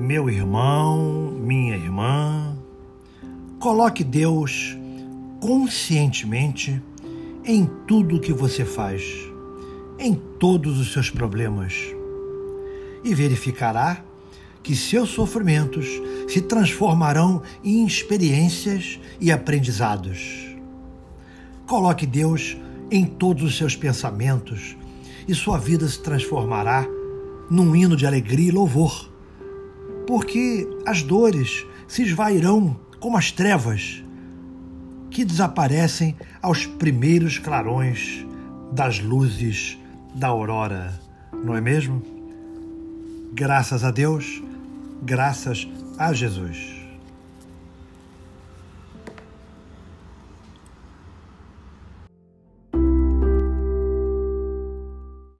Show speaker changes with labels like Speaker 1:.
Speaker 1: Meu irmão, minha irmã, coloque Deus conscientemente em tudo que você faz, em todos os seus problemas, e verificará que seus sofrimentos se transformarão em experiências e aprendizados. Coloque Deus em todos os seus pensamentos e sua vida se transformará num hino de alegria e louvor, porque as dores se esvairão como as trevas que desaparecem aos primeiros clarões das luzes da aurora, não é mesmo? Graças a Deus, graças a Jesus.